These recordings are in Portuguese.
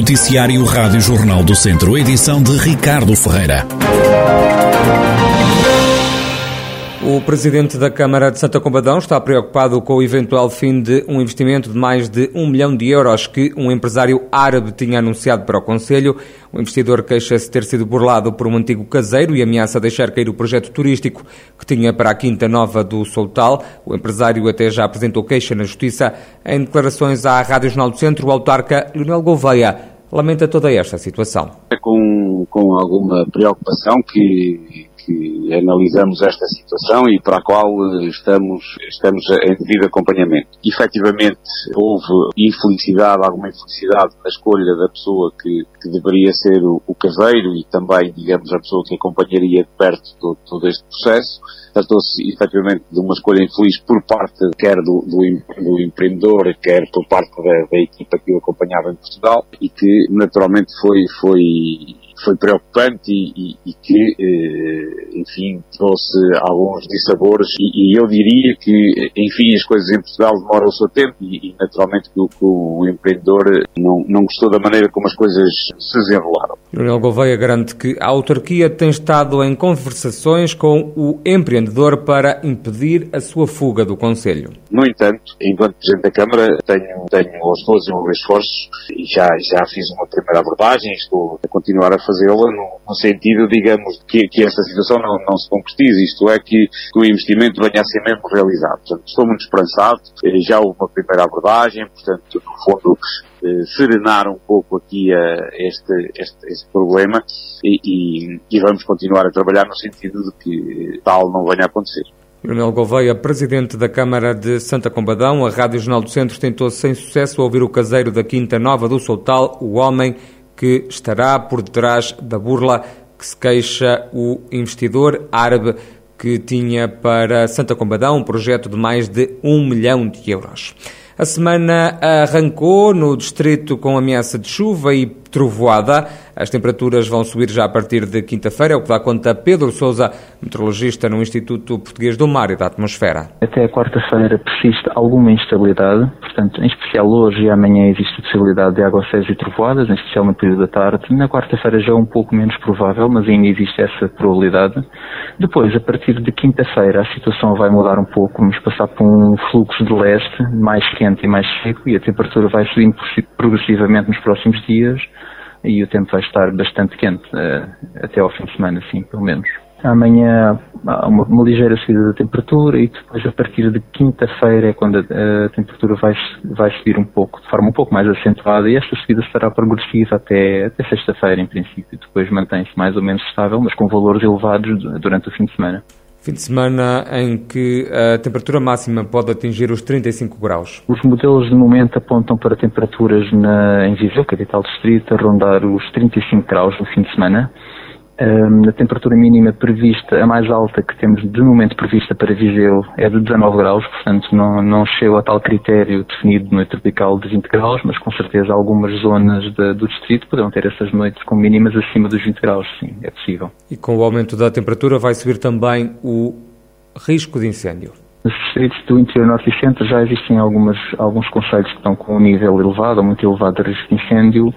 Noticiário Rádio Jornal do Centro, edição de Ricardo Ferreira. O presidente da Câmara de Santa Combadão está preocupado com o eventual fim de um investimento de mais de um milhão de euros que um empresário árabe tinha anunciado para o Conselho. O investidor queixa-se ter sido burlado por um antigo caseiro e ameaça deixar cair o projeto turístico que tinha para a Quinta Nova do Soltal. O empresário até já apresentou queixa na Justiça. Em declarações à Rádio Jornal do Centro, o autarca Leonel Gouveia lamenta toda esta situação. É com, com alguma preocupação que que analisamos esta situação e para a qual eh, estamos, estamos em devido acompanhamento. Efetivamente, houve infelicidade, alguma infelicidade na escolha da pessoa que, que deveria ser o, o, caseiro e também, digamos, a pessoa que acompanharia de perto todo, todo este processo. Tratou-se efetivamente de uma escolha infeliz por parte quer do, do, do empreendedor, quer por parte da, da equipa que o acompanhava em Portugal e que naturalmente foi, foi foi preocupante e, e, e que, eh, enfim, trouxe alguns dissabores e, e, eu diria que, enfim, as coisas em Portugal demoram o seu tempo e, naturalmente que o, que o, empreendedor não, não gostou da maneira como as coisas se desenrolaram. Leonel Gouveia garante que a autarquia tem estado em conversações com o empreendedor para impedir a sua fuga do Conselho. No entanto, enquanto Presidente da Câmara, tenho, tenho, a desenvolver esforços e já, já fiz uma primeira abordagem, estou continuar a fazê-la no, no, sentido, digamos, que, que esta situação não, não se concretize, isto é, que, que, o investimento venha a ser mesmo realizado. Portanto, estou muito esperançado, eh, já houve uma primeira abordagem, portanto, no fundo, eh, serenar um pouco aqui uh, este, este, este problema e, e, e vamos continuar a trabalhar no sentido de que tal não venha a acontecer. Leonel Gouveia, presidente da Câmara de Santa Combadão, a Rádio Jornal do Centro tentou sem sucesso ouvir o caseiro da Quinta Nova do Soltal, o homem que estará por detrás da burla que se queixa o investidor árabe que tinha para Santa Combadão um projeto de mais de um milhão de euros. A semana arrancou no distrito com ameaça de chuva e trovoada. As temperaturas vão subir já a partir de quinta-feira, é o que dá conta Pedro Sousa, meteorologista no Instituto Português do Mar e da Atmosfera. Até a quarta-feira persiste alguma instabilidade, portanto, em especial hoje e amanhã existe possibilidade de aguaceiros e trovoadas, em especial no período da tarde. Na quarta-feira já é um pouco menos provável, mas ainda existe essa probabilidade. Depois, a partir de quinta-feira, a situação vai mudar um pouco, vamos passar por um fluxo de leste mais quente e mais seco e a temperatura vai subindo progressivamente nos próximos dias e o tempo vai estar bastante quente uh, até ao fim de semana, sim, pelo menos. Amanhã há uma, uma, ligeira subida da temperatura e depois a partir de quinta-feira é quando a, a, temperatura vai, vai subir um pouco, de forma um pouco mais acentuada e esta subida será progressiva até, até sexta-feira em princípio. Depois mantém-se mais ou menos estável, mas com valores elevados durante o fim de semana. Fim de semana em que a temperatura máxima pode atingir os 35 graus. Os modelos de momento apontam para temperaturas na, em Viseu, capital distrito, a rondar os 35 graus no fim de semana. Um, a temperatura mínima prevista, a mais alta que temos de momento prevista para Viseu é de 19 graus, portanto não, não chega a tal critério definido no tropical de 20 graus, mas com certeza algumas zonas de, do distrito poderão ter essas noites com mínimas acima dos 20 graus, sim, é possível. E com o aumento da temperatura vai subir também o risco de incêndio? Nos distritos do interior norte e centro já existem algumas, alguns conselhos que estão com um nível elevado ou muito elevado de risco de incêndio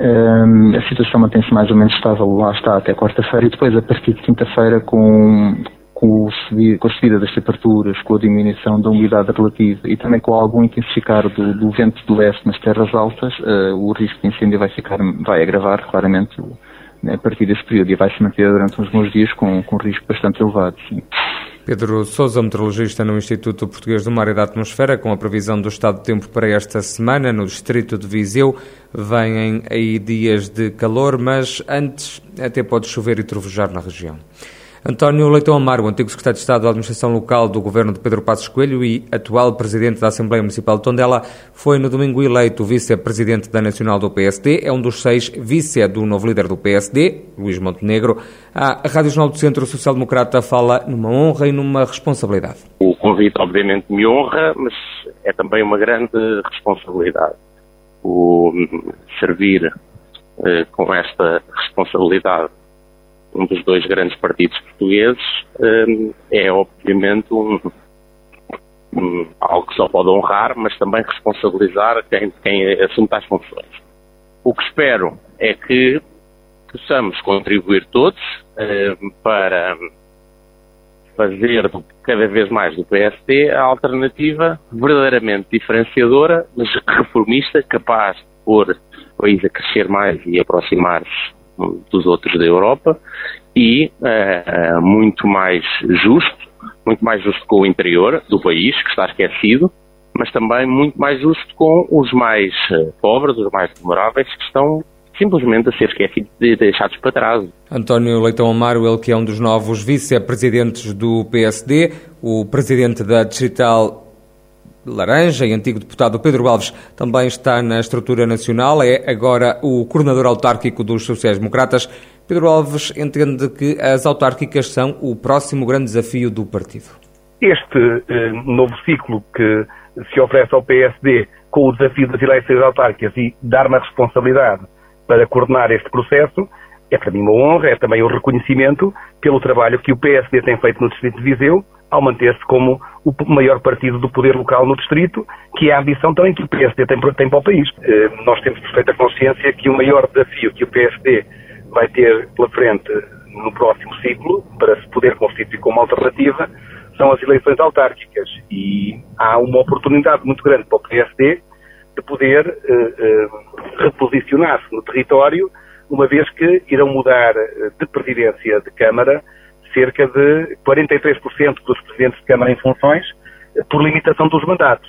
um, a situação mantém-se mais ou menos estável, lá está, até quarta-feira, e depois, a partir de quinta-feira, com, com, com, a subida das temperaturas, com a diminuição da umidade relativa e também com algum intensificar do, do vento do leste nas terras altas, uh, o risco de incêndio vai, ficar, vai agravar claramente né, a partir desse período e vai se manter durante uns bons dias com, com risco bastante elevado. Sim. Pedro Sousa, meteorologista no Instituto Português do Mar e da Atmosfera, com a previsão do estado de tempo para esta semana no distrito de Viseu. Vêm aí dias de calor, mas antes até pode chover e trovejar na região. António Leitão Amaro, antigo secretário de Estado da Administração Local do governo de Pedro Passos Coelho e atual presidente da Assembleia Municipal de Tondela, foi no domingo eleito vice-presidente da Nacional do PSD. É um dos seis vice do novo líder do PSD, Luís Montenegro. A Rádio Jornal do Centro Social Democrata fala numa honra e numa responsabilidade. O convite, obviamente, me honra, mas é também uma grande responsabilidade. O servir eh, com esta responsabilidade um dos dois grandes partidos portugueses, um, é obviamente um, um, algo que só pode honrar, mas também responsabilizar quem, quem assume tais funções. O que espero é que possamos contribuir todos eh, para fazer cada vez mais do PSD a alternativa verdadeiramente diferenciadora, mas reformista, capaz de pôr o país a crescer mais e aproximar-se dos outros da Europa e uh, muito mais justo, muito mais justo com o interior do país, que está esquecido, mas também muito mais justo com os mais uh, pobres, os mais vulneráveis, que estão simplesmente a ser esquecidos e deixados para trás. António Leitão Amaro, ele que é um dos novos vice-presidentes do PSD, o presidente da Digital Laranja e antigo deputado Pedro Alves também está na estrutura nacional, é agora o coordenador autárquico dos sociais-democratas. Pedro Alves entende que as autárquicas são o próximo grande desafio do partido. Este eh, novo ciclo que se oferece ao PSD com o desafio das eleições autárquicas e dar-me a responsabilidade para coordenar este processo é para mim uma honra, é também um reconhecimento pelo trabalho que o PSD tem feito no Distrito de Viseu ao manter-se como o maior partido do poder local no distrito, que é a ambição também que o PSD tem, tem para o país. Eh, nós temos perfeita consciência que o maior desafio que o PSD vai ter pela frente no próximo ciclo, para se poder constituir como alternativa, são as eleições autárquicas. E há uma oportunidade muito grande para o PSD de poder uh, uh, reposicionar-se no território, uma vez que irão mudar de presidência de Câmara cerca de 43% dos presidentes de Câmara em funções por limitação dos mandatos.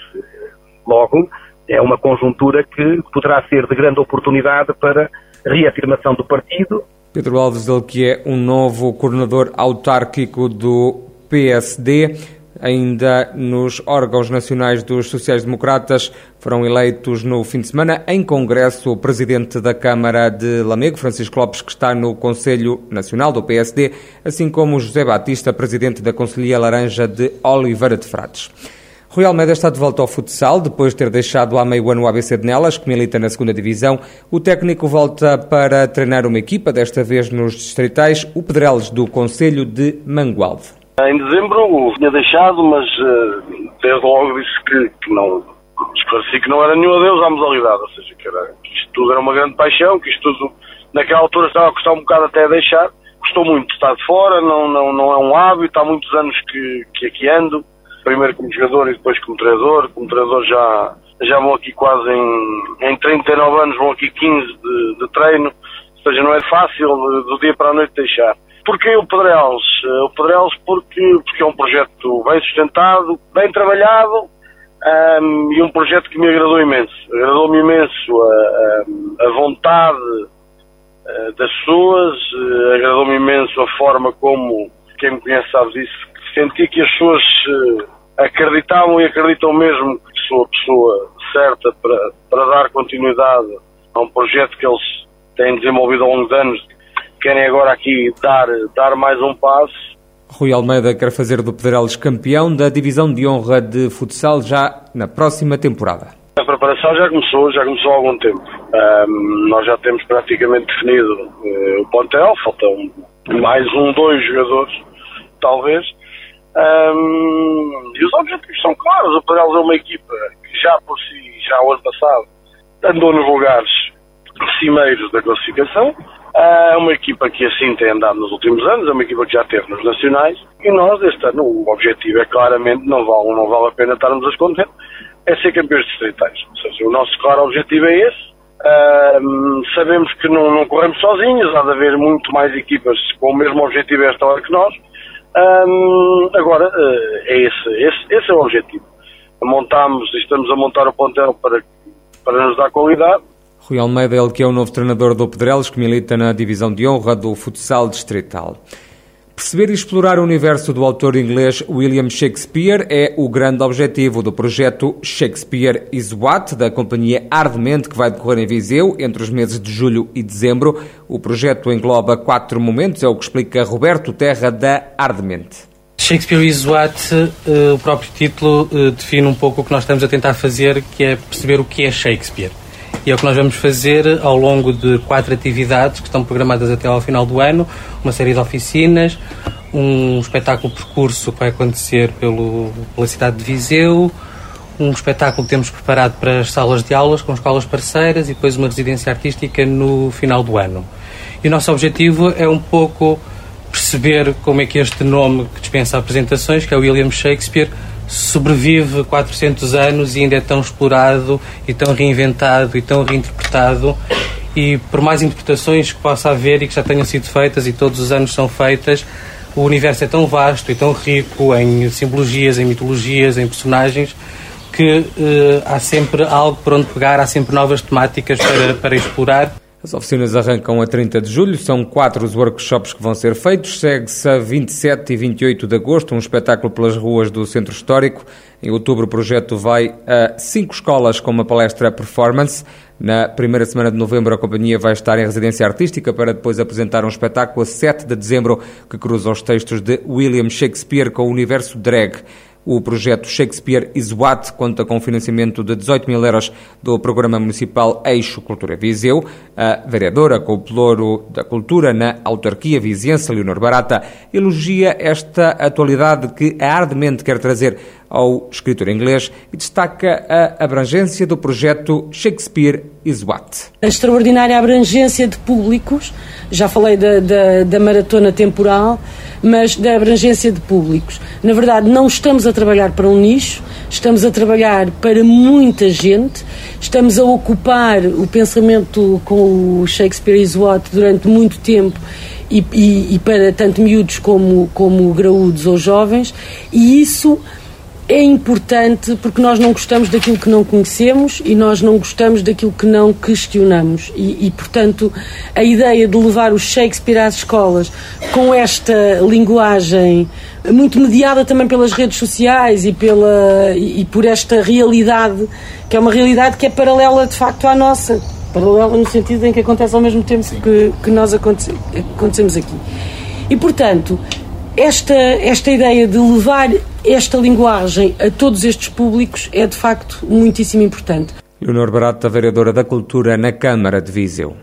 Logo, é uma conjuntura que poderá ser de grande oportunidade para reafirmação do partido. Pedro Alves, ele que é um novo coordenador autárquico do PSD, ainda nos órgãos nacionais dos sociais-democratas. Foram eleitos no fim de semana em Congresso o presidente da Câmara de Lamego, Francisco Lopes, que está no Conselho Nacional do PSD, assim como José Batista, presidente da Conselhia Laranja de Oliveira de Frades. Rui Almeida está de volta ao futsal, depois de ter deixado há meio ano o ABC de Nelas, que milita na segunda divisão. O técnico volta para treinar uma equipa, desta vez nos distritais, o Pedreles do Conselho de Mangualde. Em dezembro tinha deixado, mas uh, desde logo disse que, que não esclareci que não era nenhum adeus à modalidade, ou seja, que, era, que isto tudo era uma grande paixão, que isto tudo naquela altura estava a custar um bocado até deixar. Custou muito estar de fora, não, não, não é um hábito, há muitos anos que, que aqui ando, primeiro como jogador e depois como treinador. Como treinador já, já vão aqui quase em, em 39 anos, vão aqui 15 de, de treino, ou seja, não é fácil do dia para a noite deixar. Porquê o Pedrelos? Eh, o Pedrelos porque, porque é um projeto bem sustentado, bem trabalhado um, ehm, e um projeto que me agradou imenso. Agradou-me imenso a, a, a vontade uh, das pessoas, uh, agradou-me imenso a forma como, quem me conhece sabe disso, senti que as pessoas acreditavam e acreditam mesmo que sou a pessoa certa para, para dar continuidade a um projeto que eles têm desenvolvido ao longo de anos querem agora aqui dar, dar mais um passo. Rui Almeida quer fazer do Pedrelos campeão da divisão de honra de futsal já na próxima temporada. A preparação já começou, já começou há algum tempo. Um, nós já temos praticamente definido uh, o plantel, faltam mais um, dois jogadores, talvez. Um, e os objetivos são claros. O Pedrelos é uma equipa que já por si, já o ano passado, andou nos lugares cimeiros da classificação. É uma equipa que assim tem andado nos últimos anos, é uma equipa que já teve nos nacionais e nós este ano o objetivo é claramente, não vale, não vale a pena estarmos a esconder, é ser campeões distritais. Ou seja, o nosso claro objetivo é esse. Sabemos que não, não, corremos sozinhos, há de haver muito mais equipas com o mesmo objetivo esta hora que nós. Agora, uh, é esse, esse, esse é o objetivo. Montamos, estamos a montar o pontel para, para nos dar qualidade Rui Almeida, ele que é o novo treinador do Pedrelos, que milita na divisão de honra do futsal distrital. Perceber e explorar o universo do autor inglês William Shakespeare é o grande objetivo do projeto Shakespeare is What, da companhia Ardemente, que vai decorrer em Viseu entre os meses de julho e dezembro. O projeto engloba quatro momentos, é o que explica Roberto Terra, da Ardemente. Shakespeare is What, uh, o próprio título uh, define um pouco o que nós estamos a tentar fazer, que é perceber o que é Shakespeare. E é o que nós vamos fazer ao longo de quatro atividades que estão programadas até ao final do ano, uma série de oficinas, um espetáculo percurso que vai acontecer pelo, pela cidade de Viseu, um espetáculo que temos preparado para as salas de aulas com escolas parceiras e depois uma residência artística no final do ano. E o nosso objetivo é um pouco perceber como é que este nome que dispensa apresentações, que é William Shakespeare, sobrevive 400 anos e ainda é tão explorado e tão reinventado e tão reinterpretado e por mais interpretações que possa haver e que já tenham sido feitas e todos os anos são feitas, o universo é tão vasto e tão rico em simbologias, em mitologias, em personagens, que uh, há sempre algo por onde pegar, há sempre novas temáticas para, para explorar. As oficinas arrancam a 30 de julho, são quatro os workshops que vão ser feitos. Segue-se a 27 e 28 de agosto, um espetáculo pelas ruas do Centro Histórico. Em outubro, o projeto vai a cinco escolas com uma palestra performance. Na primeira semana de novembro, a companhia vai estar em residência artística para depois apresentar um espetáculo a 7 de dezembro que cruza os textos de William Shakespeare com o universo drag. O projeto Shakespeare is What conta com financiamento de 18 mil euros do Programa Municipal Eixo Cultura Viseu. A vereadora com o Pelouro da Cultura na autarquia viziense, Leonor Barata, elogia esta atualidade que ardemente quer trazer ao escritor inglês e destaca a abrangência do projeto Shakespeare is What. A extraordinária abrangência de públicos, já falei da, da, da maratona temporal, mas da abrangência de públicos. Na verdade, não estamos a trabalhar para um nicho, estamos a trabalhar para muita gente, estamos a ocupar o pensamento com o Shakespeare is What durante muito tempo e, e, e para tanto miúdos como, como graúdos ou jovens, e isso é importante porque nós não gostamos daquilo que não conhecemos e nós não gostamos daquilo que não questionamos. E, e, portanto, a ideia de levar o Shakespeare às escolas com esta linguagem muito mediada também pelas redes sociais e, pela, e, e por esta realidade, que é uma realidade que é paralela de facto à nossa. Paralela no sentido em que acontece ao mesmo tempo que, que nós aconte, acontecemos aqui. E, portanto, esta, esta ideia de levar esta linguagem a todos estes públicos é de facto muitíssimo importante. Leonor Barata, vereadora da Cultura na Câmara de Viseu.